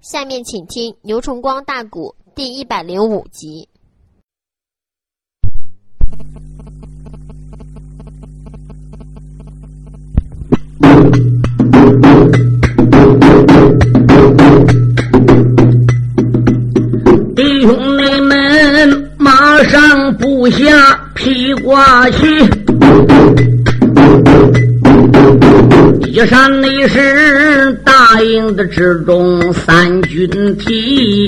下面请听牛崇光大鼓第一百零五集。弟兄妹们，马上布下披挂去。山内是大营的之中三军提，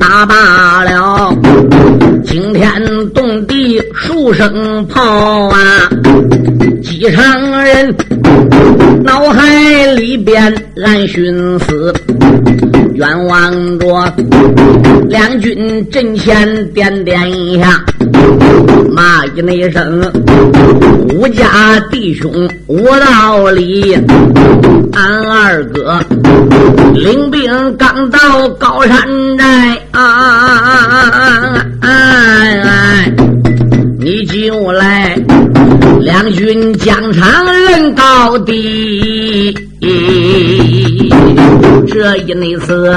打罢了惊天动地数声炮啊！机场人脑海里边暗寻思，愿望着两军阵前点点一下。骂一那声，吴家弟兄无道理，俺二哥领兵刚到高山寨啊，你就来两军疆场论高低，这一那次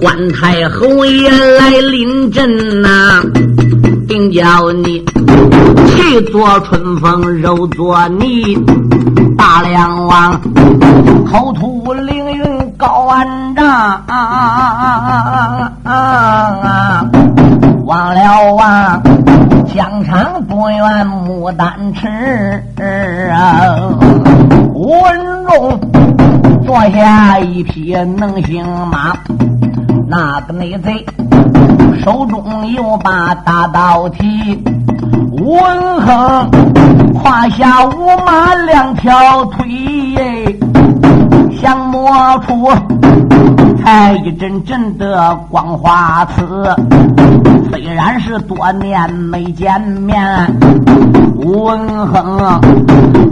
关太后也来临阵呐。定叫你气作春风，肉作泥。大梁王口吐凌云高万丈，忘了啊，疆场不远牡丹池。文中坐下一匹能行马，那个内贼。手中有把大刀提，文横胯下五马两条腿，想摸出才一阵阵的光华刺。虽然是多年没见面，文亨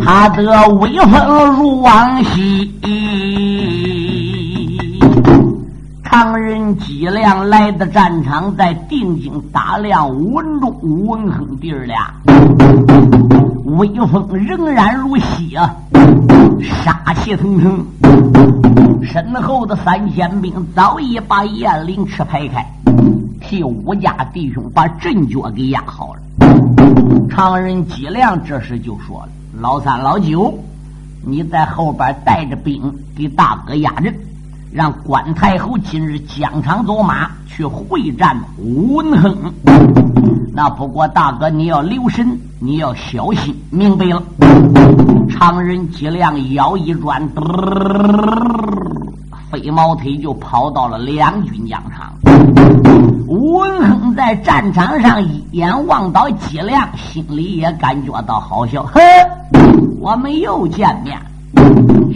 他的威风如往昔。常人脊梁来的战场，在定睛打量文中文亨弟儿俩，威风仍然如昔啊，杀气腾腾。身后的三千兵早已把雁翎翅排开，替武家弟兄把阵脚给压好了。常人脊梁这时就说了：“老三、老九，你在后边带着兵给大哥压阵。”让关太后今日疆场走马去会战文亨。那不过大哥你要留神，你要小心，明白了？常人脊梁腰一转，飞毛腿就跑到了两军疆场。吴文亨在战场上一眼望到脊梁，心里也感觉到好笑。呵，我们又见面。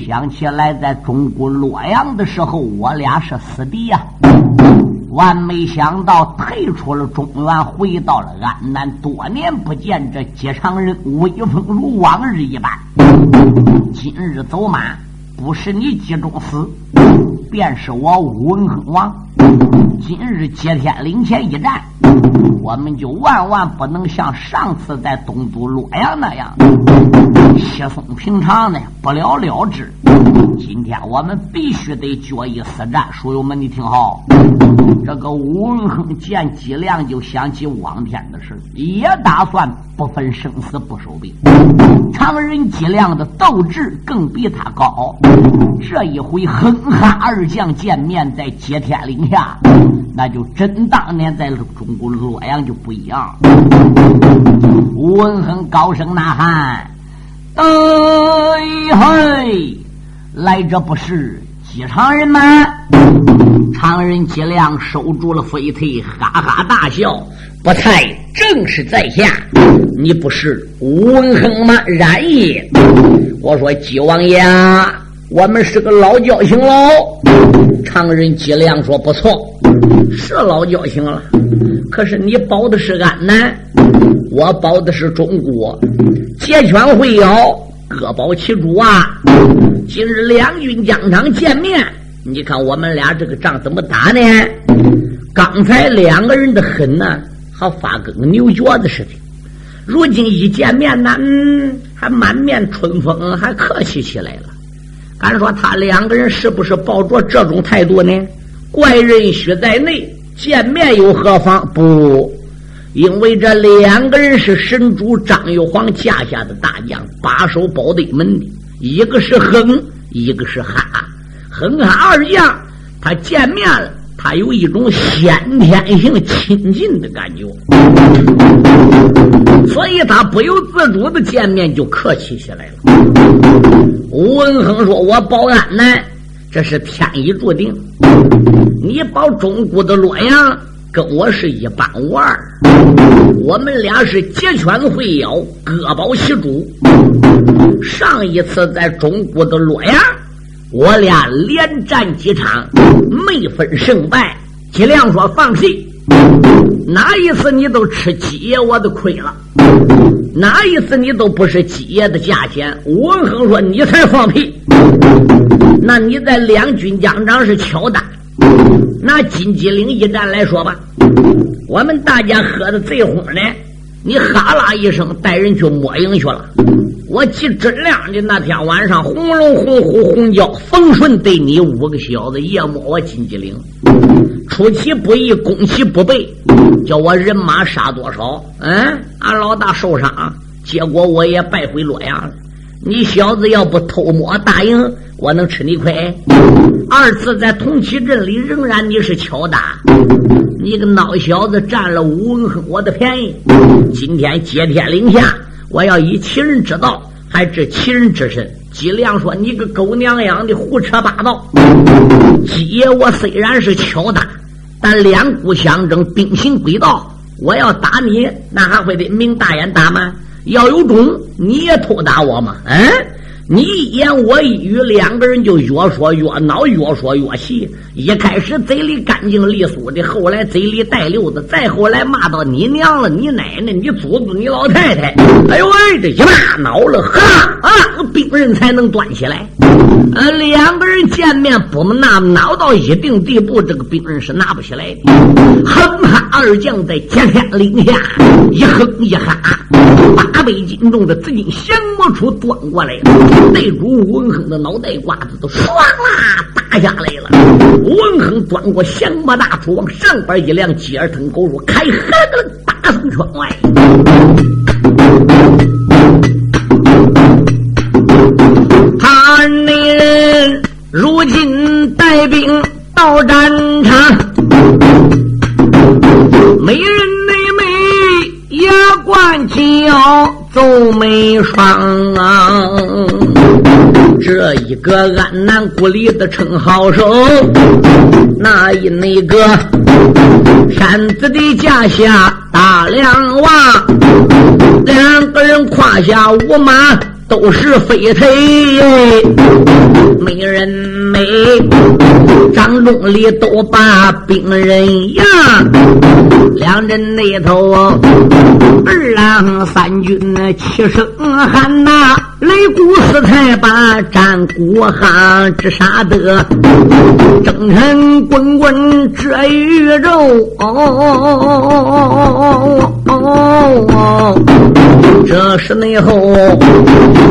想起来，在中国洛阳的时候，我俩是死敌呀！万没想到，退出了中原，回到了安南。多年不见，这姬常人威风如往日一般。今日走马，不是你姬中死，便是我武文亨王。今日接天灵前一战，我们就万万不能像上次在东都洛阳那样稀松平常的不了了之。今天我们必须得决一死战，书友们，你听好。这个吴文亨见姬亮，就想起往天的事，也打算不分生死不收兵。常人姬亮的斗志更比他高，这一回哼哈二将见面，在接天岭下，那就真当年在中国洛阳就不一样。吴文亨高声呐喊：“哎嘿！”来者不是机场人吗？常人脊梁收住了飞腿，哈哈大笑。不才正是在下，你不是文亨吗？然也。我说姬王爷，我们是个老交情喽。常人脊梁说不错，是老交情了。可是你保的是安南，我保的是中国，结权会友。各保其主啊！今日两军疆场见面，你看我们俩这个仗怎么打呢？刚才两个人的狠呢，还发跟个牛角子似的。如今一见面呢，嗯，还满面春风，还客气起来了。敢说他两个人是不是抱着这种态度呢？怪人须在内，见面又何妨？不，因为这两个人是神主张玉皇驾下的大将，把守保对门的，一个是哼，一个是哈，哼哈二将，他见面了。他有一种先天性亲近的感觉，所以他不由自主的见面就客气起来了。吴文亨说：“我保安南，这是天意注定。你保中国的洛阳，跟我是一般无二。我们俩是结拳会咬，各保其主。上一次在中国的洛阳。”我俩连战几场，没分胜败。吉良说：“放屁！哪一次你都吃鸡爷我的亏了？哪一次你都不是鸡爷的价钱？”文恒说：“你才放屁！那你在两军将长是敲打。拿金鸡岭一战来说吧，我们大家喝的醉哄呢，你哈啦一声带人去摸营去了。”我记真亮的那天晚上，红龙、红虎、红蛟、冯顺对你五个小子夜摸我金鸡岭，出其不意，攻其不备，叫我人马杀多少？嗯，俺老大受伤，结果我也败回洛阳了。你小子要不偷摸大营，我能吃你亏？二次在同齐镇里，仍然你是敲打，你个孬小子占了吴文和我的便宜。今天接天领下。我要以其人之道，还治其人之身。姬良说：“你个狗娘养的，胡扯八道！姬爷，我虽然是巧打，但两股相争，兵行诡道。我要打你，那还会得明大眼打吗？要有种，你也偷打我吗？嗯？”你一言我一语，两个人就越说越恼，越说越气。一开始嘴里干净利索的，后来嘴里带溜子，再后来骂到你娘了、你奶奶、你祖宗、你老太太。哎呦喂，这一骂恼了，哈啊，兵刃才能端起来。呃，两个人见面不那恼到一定地步，这个兵刃是拿不起来的。哼哈二将在接天岭下一哼一哈，八百斤重的紫金降魔杵端过来了。内主文亨的脑袋瓜子都唰啦打下来了。文亨端过降魔大杵，往上边一亮，鸡儿腾狗肉：“开河个打从窗外。”他那人如今带兵到战场，美人妹妹牙关紧皱眉双啊，这一个安南故里的称号手，那一那个天子的驾下大梁王，两个人胯下五马。都是飞腿，没人美，张中里都把兵人呀，两人那头二郎三军齐声喊呐，擂鼓四太把战鼓哈，直杀得征尘滚滚这宇宙。这是内后，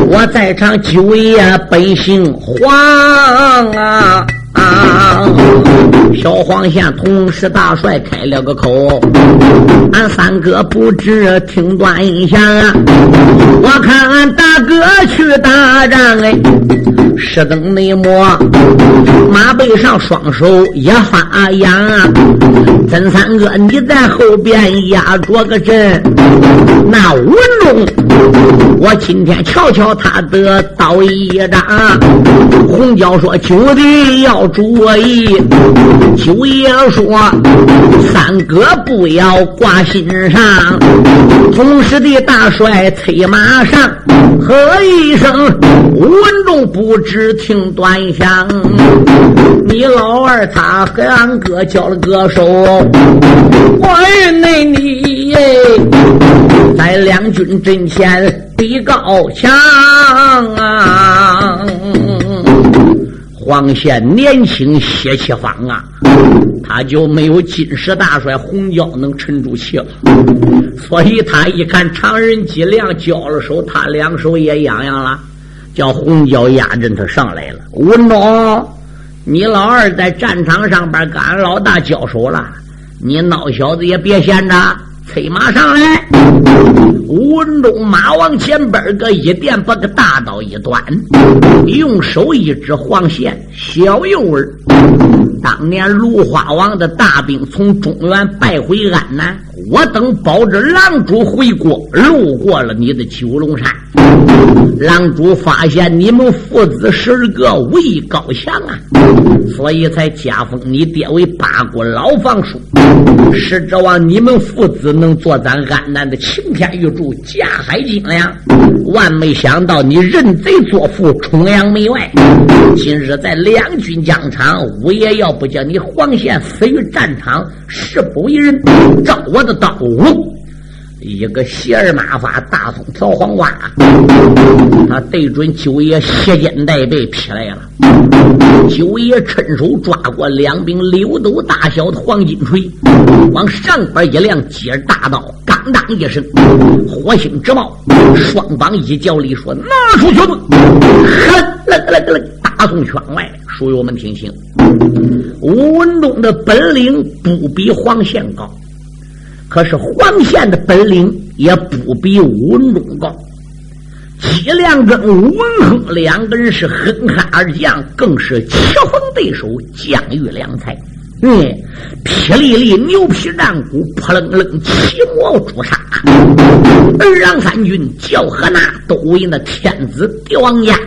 我在场九爷本姓黄啊啊！小黄县同时大帅开了个口，俺三哥不知听端详啊！我看俺大哥去打仗哎，是等内摸马背上双手也发痒啊！曾三哥你在后边压着个阵，那文龙我今天瞧瞧他的刀一掌。红椒说：“九弟要注意。”九爷说：“三哥不要挂心上。”同时的大帅催马上，喝一声：“文中不知听端详。”你老二他和俺哥交了个手，我认得你在两军阵前比高强啊！黄县年轻血气方啊，他就没有金石大帅洪娇能沉住气了。所以他一看常人脊梁交了手，他两手也痒痒了。叫红椒压阵，他上来了。文忠，你老二在战场上边跟俺老大交手了，你孬小子也别闲着，催马上来。吴文忠马往前边个一垫，把个大刀一端，用手一指黄线，小幼儿。当年芦花王的大兵从中原败回安南，我等保着狼主回国，路过了你的九龙山。狼主发现你们父子十二个武艺高强啊，所以才加封你爹为八国老房叔，是指望你们父子能做咱安南的擎天玉柱、架海金梁。万没想到你认贼作父，崇洋媚外。今日在两军疆场，五爷要不叫你黄县死于战场，誓不为人。照我的刀！一个斜儿马法，大葱条黄瓜，他对准九爷斜肩带背劈来了。九爷趁手抓过两柄溜斗大小的黄金锤，往上边一亮，接着大刀，刚当一声，火星直冒。双方一叫力，说：“拿出拳头！”呵，那个那个大宋圈外，属于我们听清。吴文忠的本领不比黄宪高。可是黄宪的本领也不比武文忠高，戚亮跟武文亨两个人是哼哈二将，更是棋逢对手，将遇良才。嗯，霹雳雳牛皮战鼓，扑棱棱骑魔朱砂，二郎三军叫喝那都为那天子帝王家。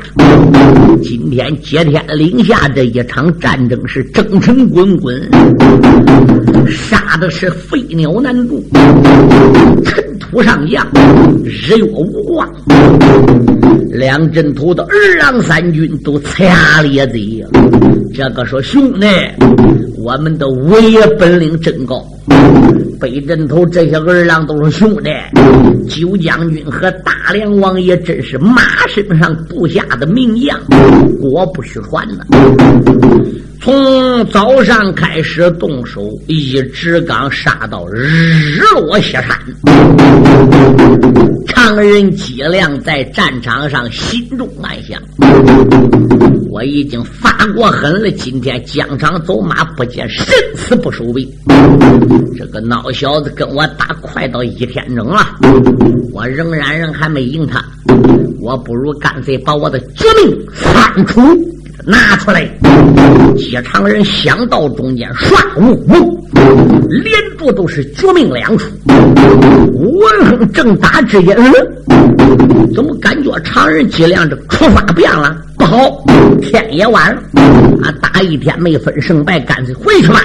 今天接天领下这一场战争是征程滚滚，杀的是飞鸟难住，尘土上扬，日月无光。两阵土的二郎三军都呲牙咧嘴呀。这个说兄弟，我们的武爷本领真高。北镇头这些儿郎都是兄弟，九将军和大梁王爷真是马身上布下的名将，果不虚传呐。从早上开始动手，一直刚杀到日落西山。常人脊梁在战场上心中暗想：我已经发过狠了，今天疆场走马不见生死不收兵。这个孬小子跟我打快到一天整了，我仍然人还没赢他，我不如干脆把我的绝命三出拿出来。接常人想到中间，唰呜呜，连着都是绝命两出。文亨正打之间，怎么感觉常人脊梁这出发变了？不好，天也晚了，啊，打一天没分胜败，干脆回去吧。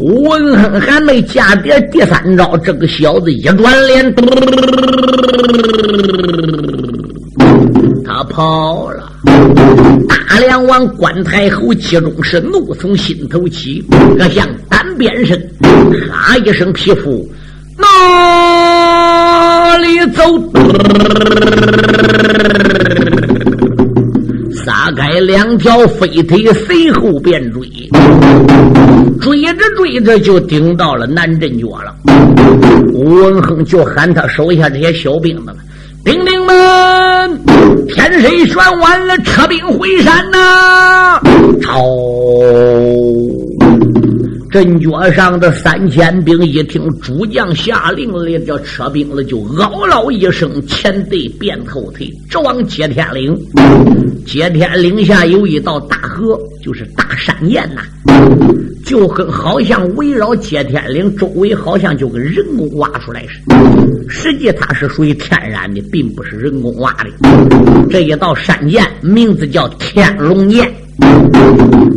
文亨还没加点第三招，这个小子一转脸，他跑了。大梁王关太后气中是怒从心头起，可向单边身，哈一声皮肤，哪里走？撒开两条飞腿，随后便追，追着追着就顶到了南镇角了。吴文亨就喊他手下这些小兵们：“兵兵们，天水旋完了，撤兵回山呐！”朝。阵脚上的三千兵一听主将下令了，叫撤兵了，就嗷嗷一声，前队变后退，直往接天岭。接天岭下有一道大河，就是大山涧呐，就跟好像围绕接天岭周围，好像就跟人工挖出来似的。实际它是属于天然的，并不是人工挖的。这一道山涧名字叫天龙涧。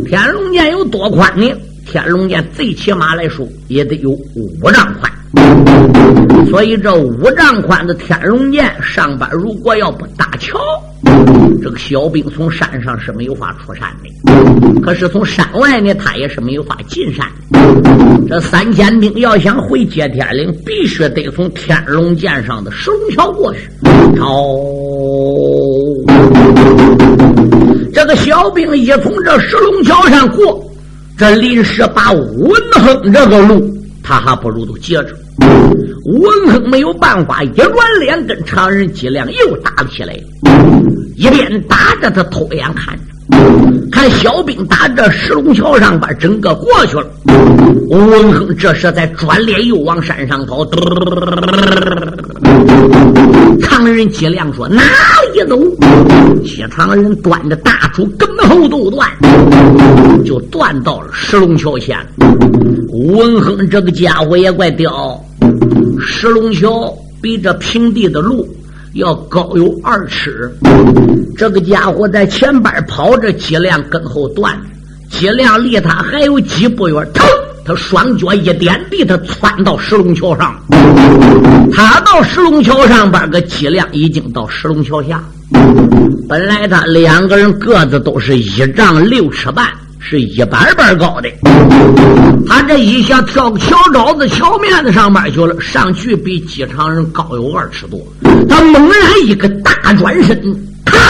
天龙涧有多宽呢？天龙剑最起码来说也得有五丈宽，所以这五丈宽的天龙剑上边如果要不搭桥，这个小兵从山上是没有法出山的。可是从山外呢，他也是没有法进山。这三千兵要想回接天岭，必须得从天龙剑上的石龙桥过去。好，这个小兵一从这石龙桥上过。这临时把文恒这个路，他还不如都接着。文恒没有办法，一转脸跟常人脊梁又打起来。一边打着，他偷眼看着，看小兵打这石龙桥上边，整个过去了。吴文亨这时在转脸又往山上跑。常人接亮说：“哪里走？”接常人端着大杵，跟后头断，就断到了石龙桥下。吴文亨这个家伙也怪屌，石龙桥比这平地的路。要高有二尺，这个家伙在前边跑着，脊梁跟后断，脊梁离他还有几步远，腾，他双脚一点地，他窜到石龙桥上。他到石龙桥上边，个脊梁已经到石龙桥下。本来他两个人个子都是一丈六尺半。是一般般高的，他这一下跳个桥沼子桥面子上面去了，上去比机场人高有二尺多。他猛然一个大转身，咔！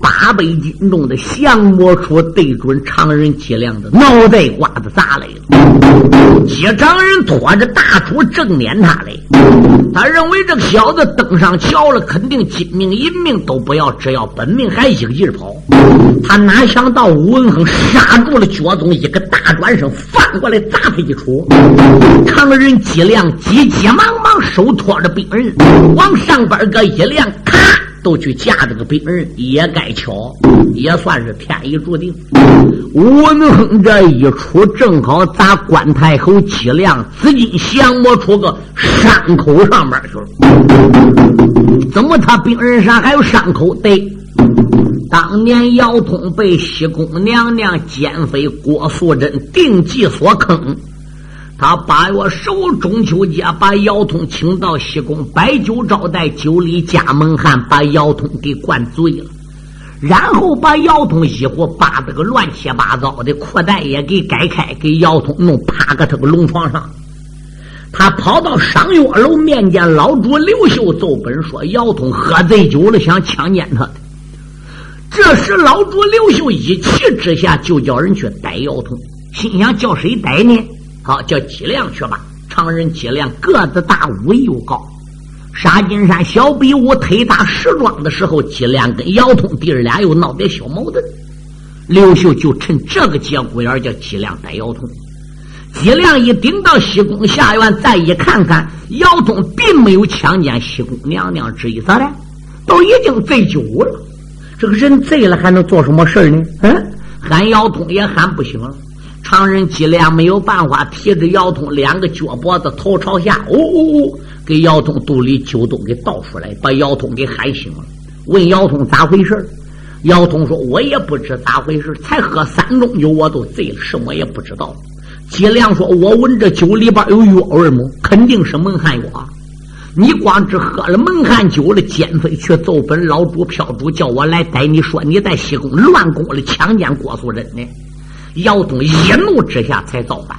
八百斤重的降魔杵对准常人脊梁的脑袋瓜子砸来了。机长人拖着大杵正撵他来，他认为这小子登上桥了，肯定金命银命都不要，只要本命还一个劲儿跑。他哪想到吴文恒刹住了脚踪，一个大转身翻过来砸他一杵。常人脊梁急急忙忙手托着兵刃，往上边个一亮，咔！都去架这个病人，也该巧，也算是天意注定。吴文亨这一出，正好砸关太后脊梁，紫金降魔出个伤口上面去了。怎么他病人上还有伤口？对，当年姚通被西宫娘娘奸妃郭素贞定计所坑。他八月十五中秋节，把姚通请到西宫摆酒招待，酒里加蒙汗，把姚通给灌醉了，然后把姚通衣服扒得个乱七八糟的，裤带也给改开，给姚通弄趴个他个龙床上。他跑到上月楼面见老主刘秀奏本，说姚通喝醉酒了，想强奸他。这时老主刘秀一气之下就叫人去逮姚通，心想叫谁逮呢？好，叫脊梁去吧。常人脊梁个子大，武艺又高。沙金山小比武推打石庄的时候，脊梁跟姚通弟儿俩又闹点小矛盾。刘秀就趁这个节骨眼叫脊梁逮姚通。脊梁一顶到西宫下院，再一看看，姚通并没有强奸西宫娘娘之意，咋的？都已经醉酒了。这个人醉了还能做什么事呢？嗯，喊姚通也喊不醒了。常人脊梁没有办法，提着姚通两个脚脖子，头朝下，呜呜呜，给姚通肚里酒都给倒出来，把姚通给喊醒了。问姚通咋回事姚通说：“我也不知咋回事才喝三盅酒，我都醉了，什么也不知道。”脊梁说：“我闻这酒里边有药味么？肯定是蒙汗药。你光只喝了蒙汗酒了，奸妃却奏本老主票主叫我来逮你，说你在西宫乱宫里强奸郭素贞呢。”姚东一怒之下才造反，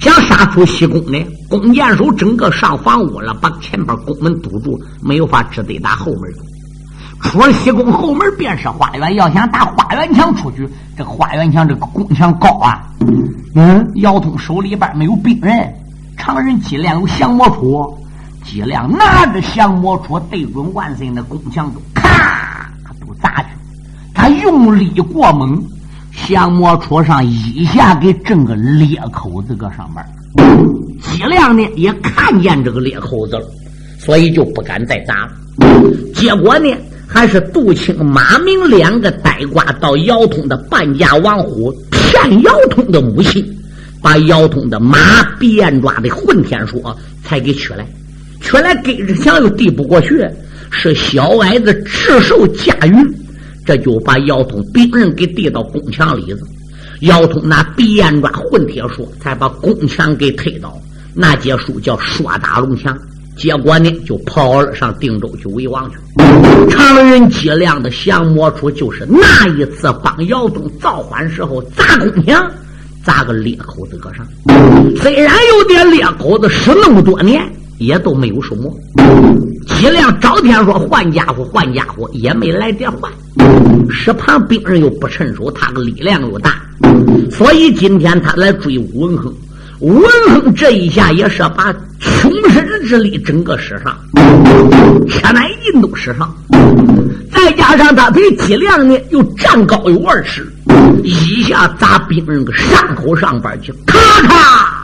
想杀出西宫呢。弓箭手整个上房屋了，把前边宫门堵住，没有法只得打后门。出了西宫后门便是花园，要想打花园墙出去，这花园墙这个宫墙高啊。嗯，姚通手里边没有兵刃，常人脊梁有降魔杵，脊梁拿着降魔杵对准万岁那宫墙都咔都砸去，他用力过猛。降魔戳上一下给震个裂口子搁上面，脊梁呢也看见这个裂口子了，所以就不敢再砸了。结果呢，还是杜青、马明两个呆瓜到姚通的半家王虎骗姚通的母亲，把姚通的马鼻眼抓的混天说才给取来，取来跟着墙又递不过去，是小矮子赤手驾驭。这就把姚通兵刃给递到宫墙里子，姚通拿鼻烟抓混铁说，才把宫墙给推倒。那结束叫刷打龙墙，结果呢就跑了上定州去为王去。常人脊梁的降魔杵，就是那一次帮姚通造反时候砸宫墙，砸个裂口子搁上。虽然有点裂口子，使那么多年也都没有什么。脊梁找天说换家伙，换家伙也没来得换。石旁兵人又不趁手，他的力量又大，所以今天他来追吴文亨。吴文亨这一下也是把穷身之力整个使上，且乃印度使上再加上他比脊梁呢又站高有二尺，一下砸兵人个伤口上边去，咔咔，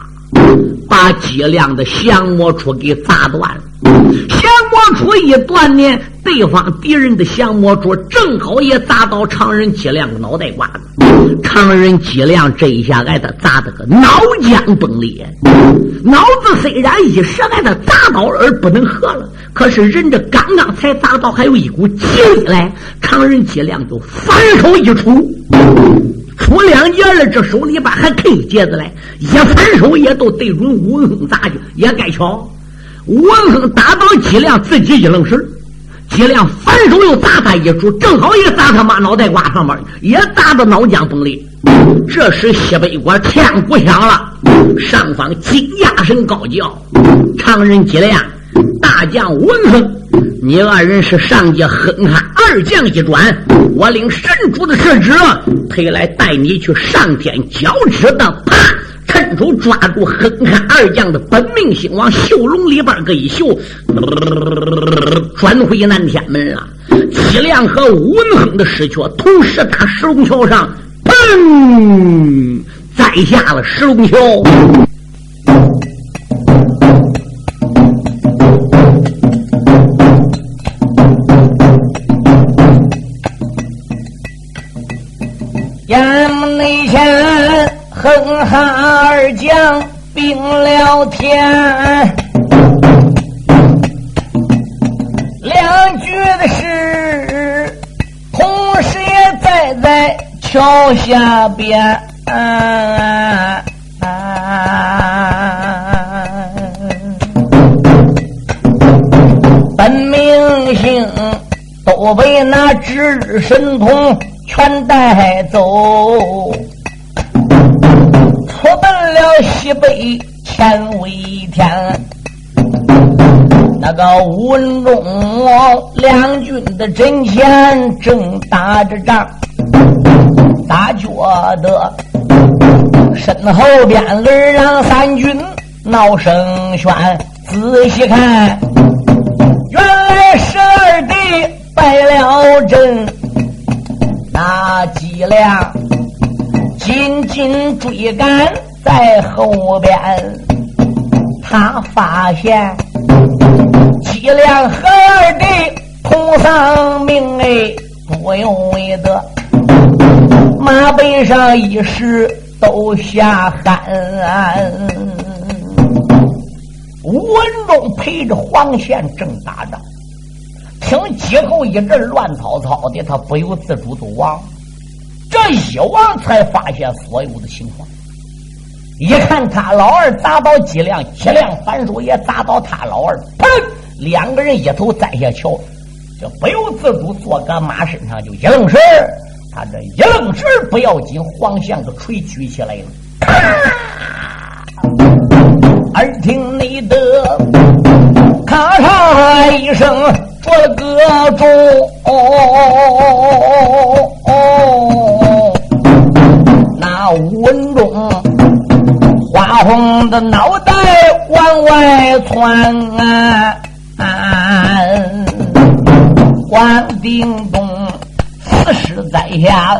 把脊梁的降魔杵给砸断了。降魔杵一断呢，对方敌人的降魔杵正好也砸到常人脊梁脑袋瓜子。常人脊梁这一下挨他砸的个脑浆崩裂，脑子虽然一时挨他砸倒而不能合了，可是人这刚刚才砸到，还有一股劲来，常人脊梁就反手一出，出两截了，这手里边还扣节子来，一反手也都对准吴文亨砸去，也该巧。吴文亨打到脊梁，自己一愣神，脊梁反手又砸他一出，正好也砸他妈脑袋瓜上面，也砸得脑浆崩裂。这时西北国天鼓响了，上方金牙声高叫：“常人脊梁，大将文亨，你二人是上界哼哈二将一转，我领神主的圣旨，特来带你去上天交旨的。”啪！伸手抓住哼哈二将的本命星，往袖笼里边个一袖，转回南天门了。齐亮和文亨的尸壳同时打石龙桥上，砰，栽下了石龙桥。哼哈二将并了天，两句的诗，同时也在在桥下边。本明星都被那值日神童全带走。西北千威天，那个吴文忠两军的阵前正打着仗，大觉得身后边二郎三军闹声喧。仔细看，原来十二弟败了阵，那几辆。紧紧追赶在后边，他发现几辆和二弟同丧命哎，不用为的马背上一时都下汗。吴文忠陪着黄宪正打仗，听几后一阵乱糟糟的，他不由自主就亡。这一望才发现所有的情况，一看他老二砸倒脊梁，脊梁反手也砸倒他老二，砰！两个人一头栽下桥，就不由自主坐个马身上就一愣神儿他这一愣神儿不要紧，黄相的锤举起来了，咔耳听内的咔嚓一声，这个钟。文中，花红的脑袋往外窜啊！关定东，此时在下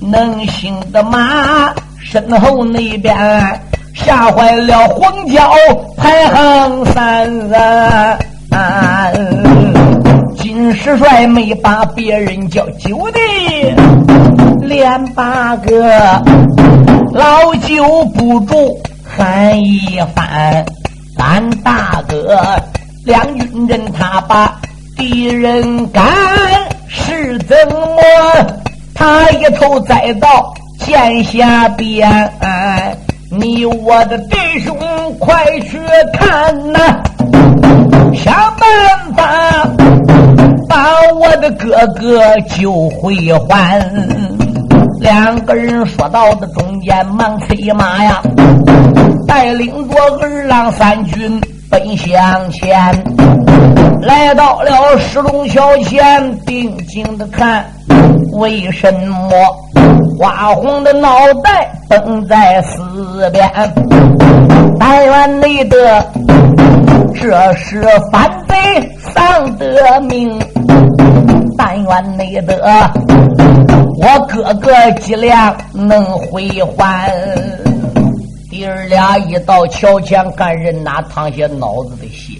能行的马，身后那边吓坏了黄角排行三啊！金世帅没把别人叫九弟，连八个。老九不住喊一番，咱大哥两军阵他把敌人赶，是怎么？他一头栽到剑下边，你我的弟兄快去看呐！想办法把我的哥哥救回还。两个人说到的中间，忙催马呀，带领着二郎三军奔向前，来到了石龙桥前，定睛的看，为什么？花红的脑袋崩在四边？但愿内的这是反贼丧的命，但愿内得我哥哥脊梁能回还。弟儿俩一到桥前，干人哪淌些脑子的血。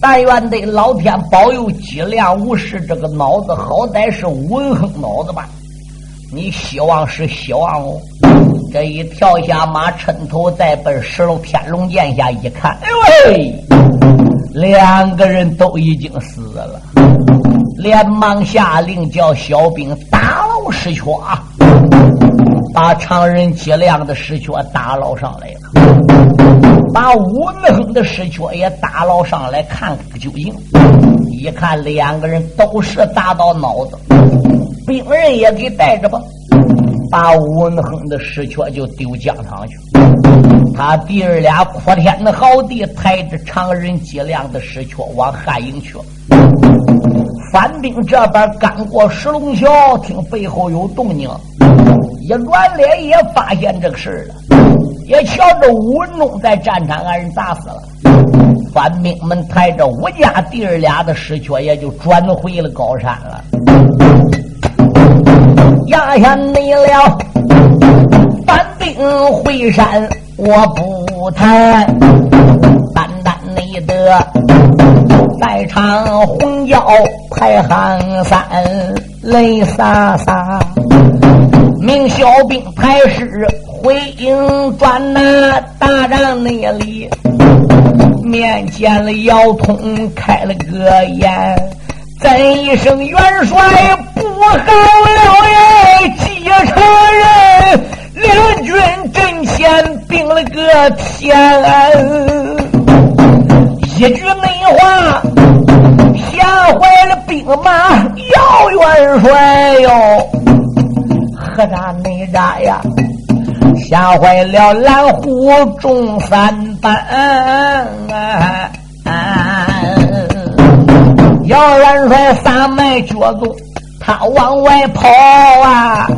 但愿得老天保佑脊梁无事，这个脑子好歹是文横脑子吧。你希望是希望哦。这一跳下马，抻头再奔石楼天龙剑下一看，哎呦喂，两个人都已经死了。连忙下令叫小兵打捞尸缺，把常人脊梁的尸缺打捞上来了，把武能的尸缺也打捞上来看个究竟。一看两个人都是打到脑子，兵人也给带着吧。把文亨的尸缺就丢江上去，他弟儿俩哭天的好地抬着常人脊梁的尸缺往汉营去了。反兵这边刚过石龙桥，听背后有动静，一转脸也发现这个事儿了，也瞧着吴文忠在战场把人打死了。反兵们抬着吴家弟儿俩的尸壳，也就转回了高山了。压下你了，反兵回山我不谈，单单你的在场红椒排行三，泪洒洒。明小兵排师回营转那大帐内里，面见了姚通开了个眼。怎一声元帅不好了耶！继承人两军阵前并了个天，一句内话吓坏了兵马姚元帅哟！何大内扎呀？吓坏了蓝虎众三班。姚元帅撒迈脚走，他往外跑啊！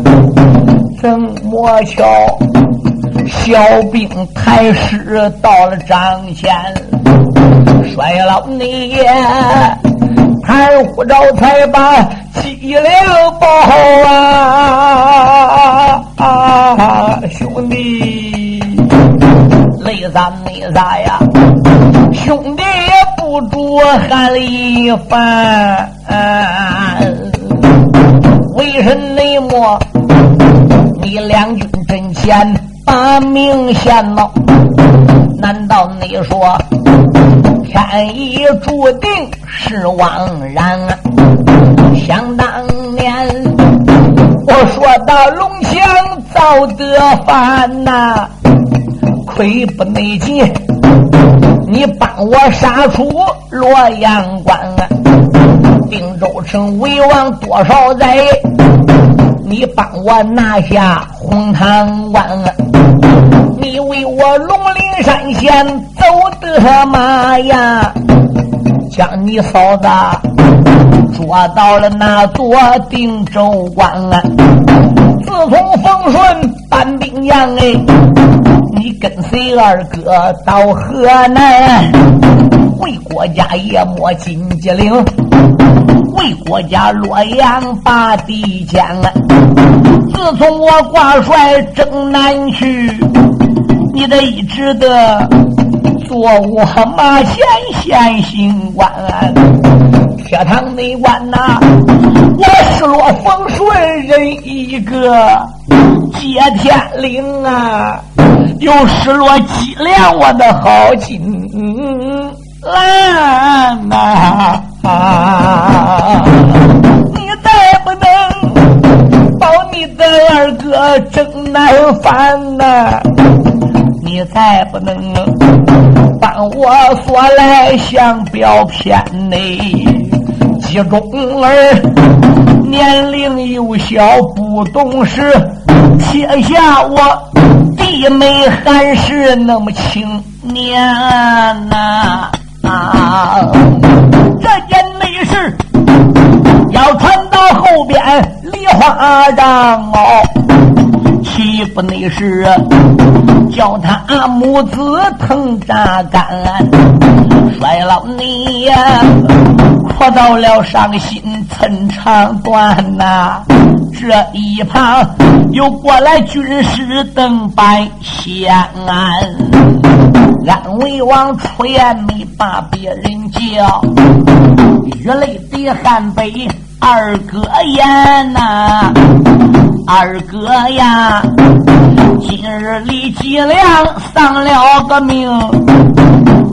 怎么瞧？小兵抬尸到了帐前，衰老你抬护照才把脊梁报啊！啊，兄弟，累啥累啥呀，兄弟也。不住喊了一番，为什么你两军阵前把命献了？难道你说天意注定是枉然？想当年我说到龙翔造得反呐，亏不内急。你帮我杀出洛阳关啊，定州城为王多少载？你帮我拿下红塘关，你为我龙陵山前走得马呀？将你嫂子捉到了那座定州关，自从丰顺搬兵洋哎。你跟随二哥到河南，为国家也摸金鸡岭，为国家洛阳把地坚。自从我挂帅征南去，你得一直的做我马前县刑官。铁堂内官呐，我失落风顺人一个，接天灵啊！又失落脊梁，我的好金兰呐！你再不能保你的二哥郑南藩呐！你再不能帮我说来相标片内集中儿年龄幼小不懂事，撇下我。弟妹还是那么青年呐，啊这件内事要传到后边梨花帐哦，岂不内是叫他母子疼扎干？衰老你呀，哭到了伤心寸肠断呐！这一旁又过来军师登拜县安，安魏王出言没把别人叫，雨泪滴汉北二哥言呐，二哥呀，今日李继良丧了个命，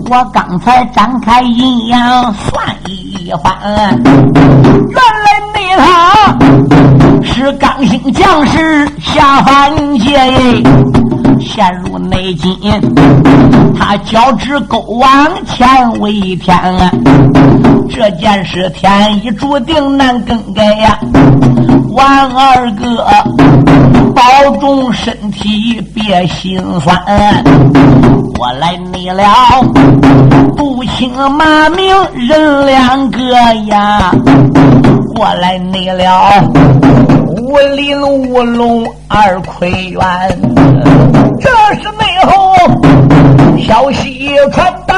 我刚才展开阴阳算一番，原来那他是刚性将士下凡界，陷入内奸，他交织勾往前为天，这件事天意注定难更改呀！王二哥，保重身体，别心酸。我来你了，不轻马名人两个呀！我来你了，武林乌龙二魁元。这是内后消息传到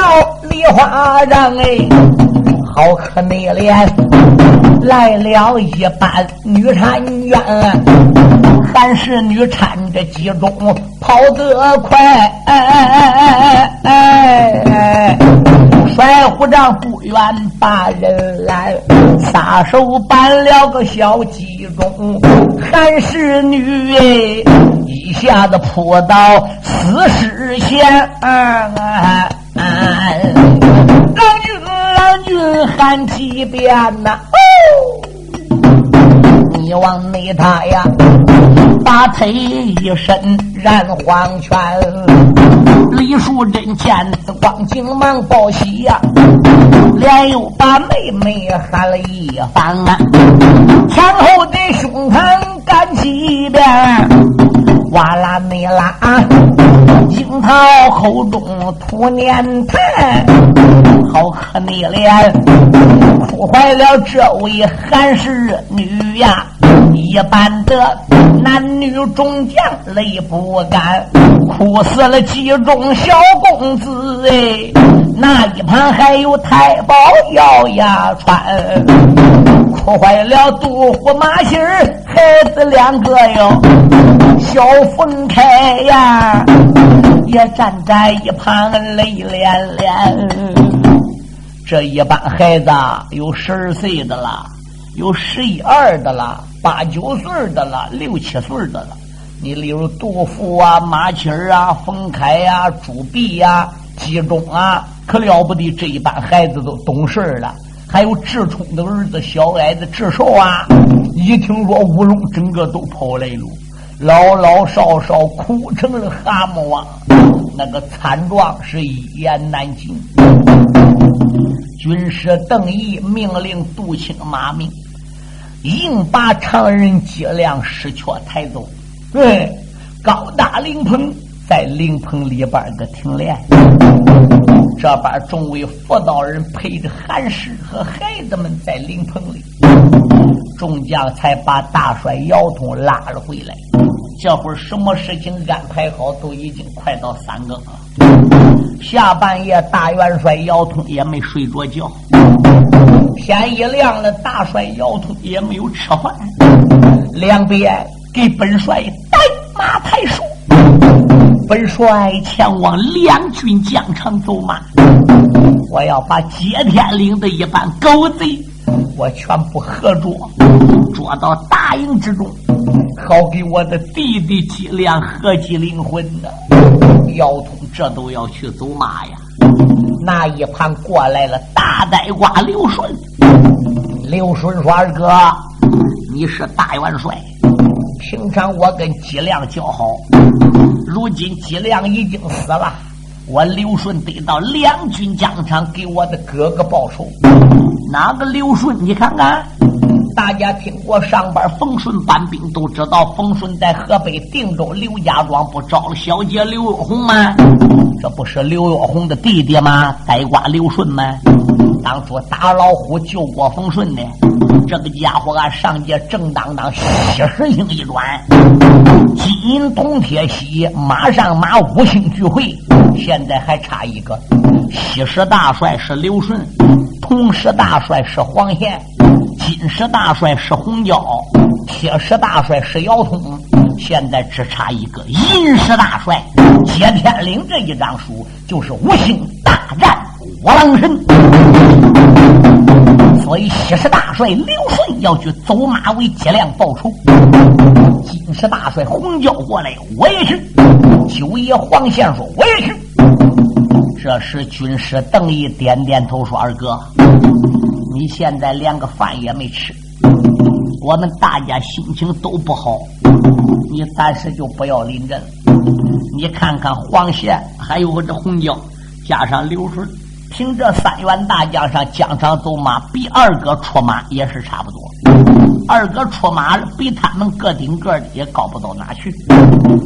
梨花让哎，好可内怜，来了一班女婵娟，还是女婵这集中跑得快，哎哎哎哎哎！甩虎杖不远把人拦，撒手搬了个小鸡中，还是女哎，一下子扑到死尸前。郎君，郎君喊几遍呐！你往内他呀，把腿一伸，染黄泉。李淑珍见光急忙报喜呀，连又把妹妹喊了一番啊，前后的胸膛干几遍，哇啦内啦，樱桃口中吐粘痰，好可怜，哭坏了这位韩氏女呀。一般的男女中将泪不干，哭死了几众小公子哎，那一旁还有太保姚牙穿，哭坏了杜虎马心儿孩子两个哟，小凤开呀也站在一旁泪连连。这一班孩子有十二岁的了，有十一二的了。八九岁的了，六七岁的了。你例如杜甫啊、马七儿啊、冯开呀、朱碧呀、集中啊，可了不得！这一班孩子都懂事了。还有智冲的儿子小矮子智寿啊，一听说乌龙，整个都跑来了，老老少少哭成了蛤蟆王，那个惨状是一言难尽。军师邓毅命令杜青马明。硬把常人脊梁失却抬走，对，高大灵棚在灵棚里边个停练，这边众位妇道人陪着韩氏和孩子们在灵棚里，众将才把大帅姚通拉了回来。这会儿什么事情安排好，都已经快到三更了。下半夜，大元帅姚通也没睡着觉。天一亮了，大帅姚通也没有吃饭。两边给本帅带马抬书，本帅前往两军疆场走马。我要把接天岭的一班狗贼，我全部合捉，捉到大营之中，好给我的弟弟计量合计灵魂呢。姚通这都要去走马呀。那一盘过来了大呆瓜刘顺，刘顺说：“二哥，你是大元帅，平常我跟纪亮交好，如今纪亮已经死了，我刘顺得到两军疆场给我的哥哥报仇。哪个刘顺？你看看。”大家听过上边冯顺搬兵，都知道冯顺在河北定州刘家庄不招了小姐刘若红吗？这不是刘若红的弟弟吗？呆瓜刘顺吗？当初打老虎救过冯顺的这个家伙，啊，上街正当当七十星一转，金银铜铁锡，马上马五星聚会，现在还差一个。西十大帅是刘顺。铜石大帅是黄贤，金石大帅是洪娇，铁石大帅是姚通，现在只差一个银石大帅接天灵这一张书，就是五星大战五郎神。所以西石大帅刘顺要去走马为接亮报仇，金石大帅洪娇过来，我也去。九爷黄宪说，我也去。这时，军师邓毅点点头说：“二哥，你现在连个饭也没吃，我们大家心情都不好，你暂时就不要临阵。你看看黄贤，还有我这红椒，加上刘顺，凭这三员大将上疆场走马，比二哥出马也是差不多。二哥出马比他们个顶个的也高不到哪去，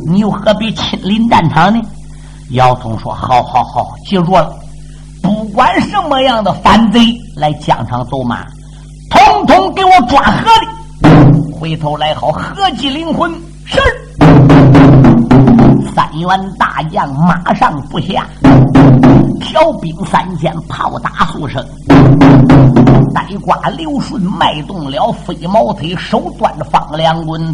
你又何必亲临战场呢？”姚通说：“好好好，记住了，不管什么样的反贼来疆场走马，统统给我抓合的，回头来好合计灵魂。”是。三员大将马上不下，调兵三千，炮打数声。呆瓜刘顺迈动了飞毛腿，手端着方两棍。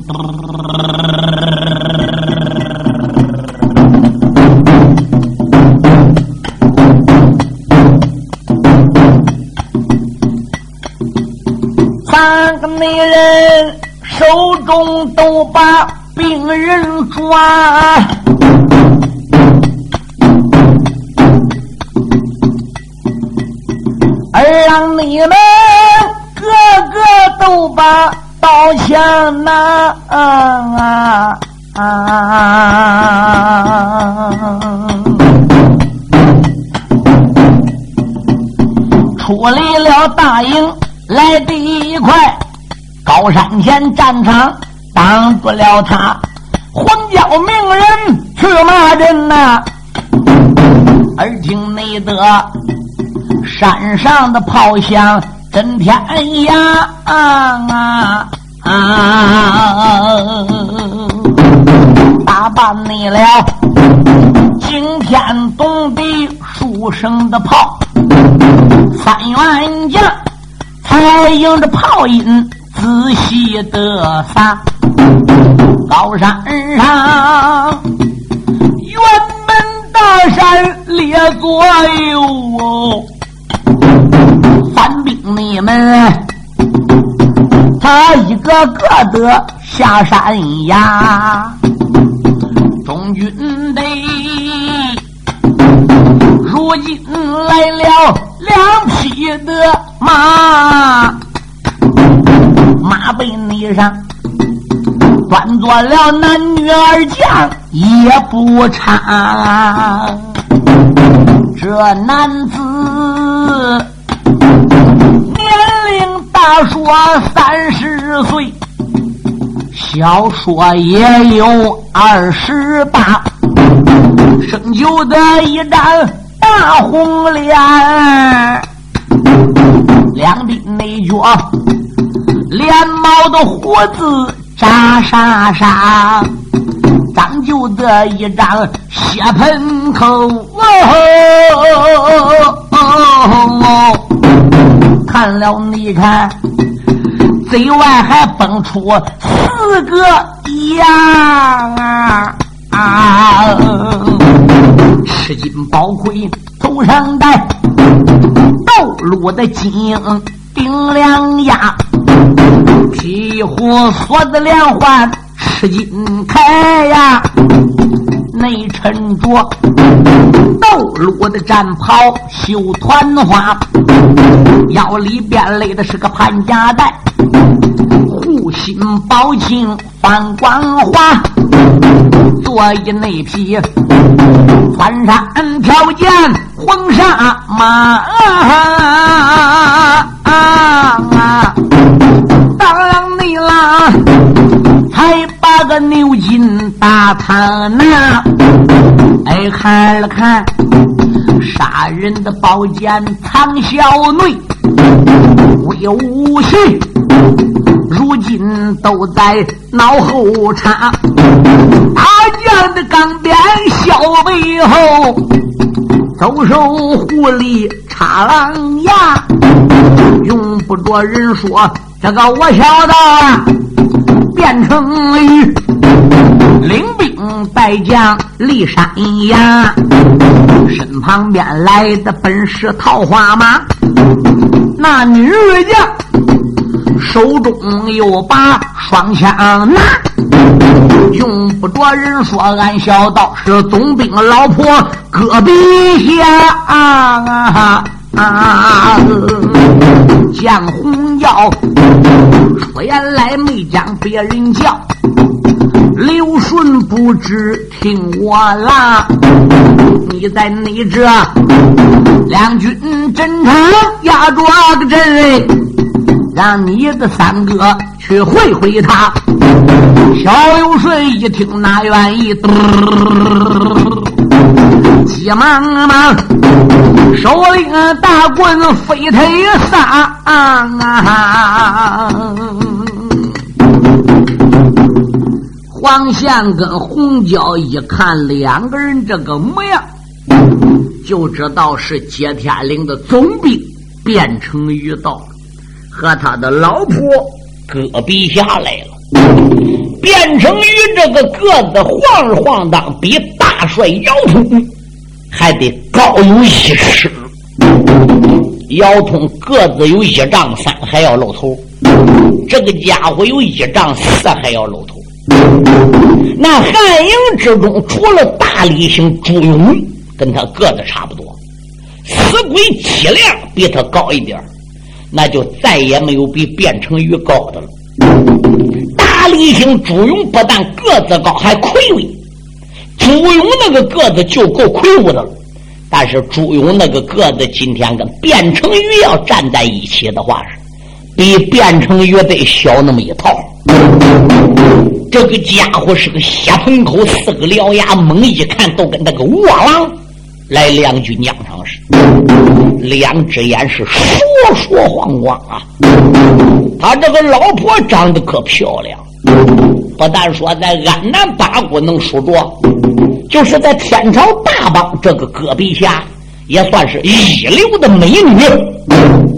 女人手中都把病人抓，而让你们个个都把刀枪拿。出离了大营。来第一块高山前战场挡不了他，黄教命人去骂人呐！耳听内得山上的炮响震天呀啊啊！打扮你了惊天动地数声的炮，三员将。才迎着炮音仔细的撒，高山上辕门大山列左右，反兵你们他一个个的下山崖，中军队如今来了两匹的。马马背泥上端坐了男女二将也不差，这男子年龄大说三十岁，小说也有二十八，生就的一张大红脸。两鬓内角，连毛的胡子扎沙沙，长就这一张血盆口。哦哦哦哦哦看了你看，嘴外还蹦出四个牙啊！赤金宝盔头上戴。斗路的金顶两牙，皮虎锁子连环吃金铠呀，内衬着斗罗的战袍绣团花，腰里边勒的是个盘夹带，护心宝镜放光华，坐一内皮翻山跳涧。黄沙马，当啷你啦，才把个牛筋打他那，哎看了看，杀人的宝剑藏小内，威武气，如今都在脑后插，大将的钢鞭削背后。走手狐狸插狼牙，用不着人说，这个我晓得啊，变成鱼，领兵带将立山崖，身旁边来的本是桃花马，那女将手中又把双枪拿。用不着人说，俺小道是总兵老婆戈壁下啊！啊将红药出言来没将别人叫，刘顺不知听我啦！你在你这两军阵场压着个阵，让你的三哥去会会他。小刘顺一听，那愿意？急忙忙，手里大棍飞腿撒。黄宪跟红娇一看两个人这个模样，就知道是接天岭的总兵变成鱼道和他的老婆戈壁下来了。变成鱼这个个子晃晃荡，比大帅姚通还得高有一尺。姚通个子有一丈三，还要露头；这个家伙有一丈四，还要露头。那汉营之中，除了大力星朱勇跟他个子差不多，死鬼七亮比他高一点那就再也没有比变成鱼高的了。大力星朱勇不但个子高，还魁伟。朱勇那个个子就够魁梧的了，但是朱勇那个个子今天跟卞成玉要站在一起的话，是比卞成玉得小那么一套。这个家伙是个血盆口，四个獠牙，猛一看都跟那个卧狼来两军疆场似的，两只眼是烁烁晃光啊！他这个老婆长得可漂亮。不但说在安南八国能数着，就是在天朝大邦这个戈壁下，也算是一流的美女。